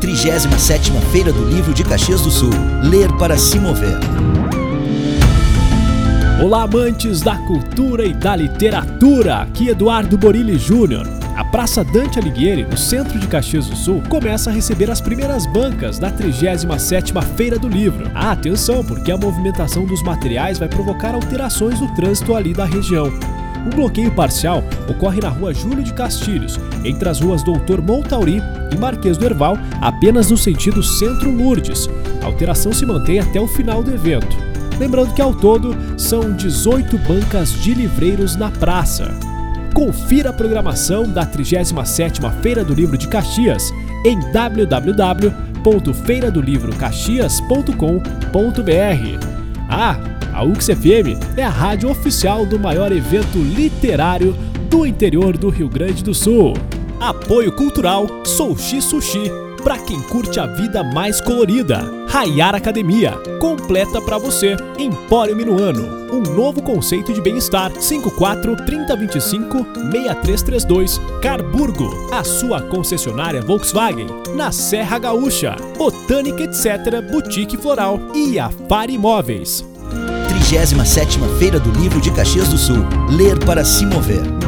37ª Feira do Livro de Caxias do Sul. Ler para se mover. Olá, amantes da cultura e da literatura. Aqui Eduardo Borilli Júnior. A Praça Dante Alighieri, no centro de Caxias do Sul, começa a receber as primeiras bancas da 37ª Feira do Livro. Ah, atenção, porque a movimentação dos materiais vai provocar alterações no trânsito ali da região. O bloqueio parcial ocorre na rua Júlio de Castilhos, entre as ruas Doutor Montauri e Marquês do Erval, apenas no sentido Centro-Lourdes. A alteração se mantém até o final do evento. Lembrando que ao todo são 18 bancas de livreiros na praça. Confira a programação da 37ª Feira do Livro de Caxias em www.feiradolivrocaxias.com.br. Ah, a UXFM é a rádio oficial do maior evento literário do interior do Rio Grande do Sul. Apoio Cultural Soushi Sushi. Para quem curte a vida mais colorida, Rayar Academia, completa para você. Empório Minuano, um novo conceito de bem-estar. 54 3025 6332. Carburgo, a sua concessionária Volkswagen, na Serra Gaúcha. Botânica Etc. Boutique Floral e a Far Imóveis. 37ª Feira do Livro de Caxias do Sul. Ler para se mover.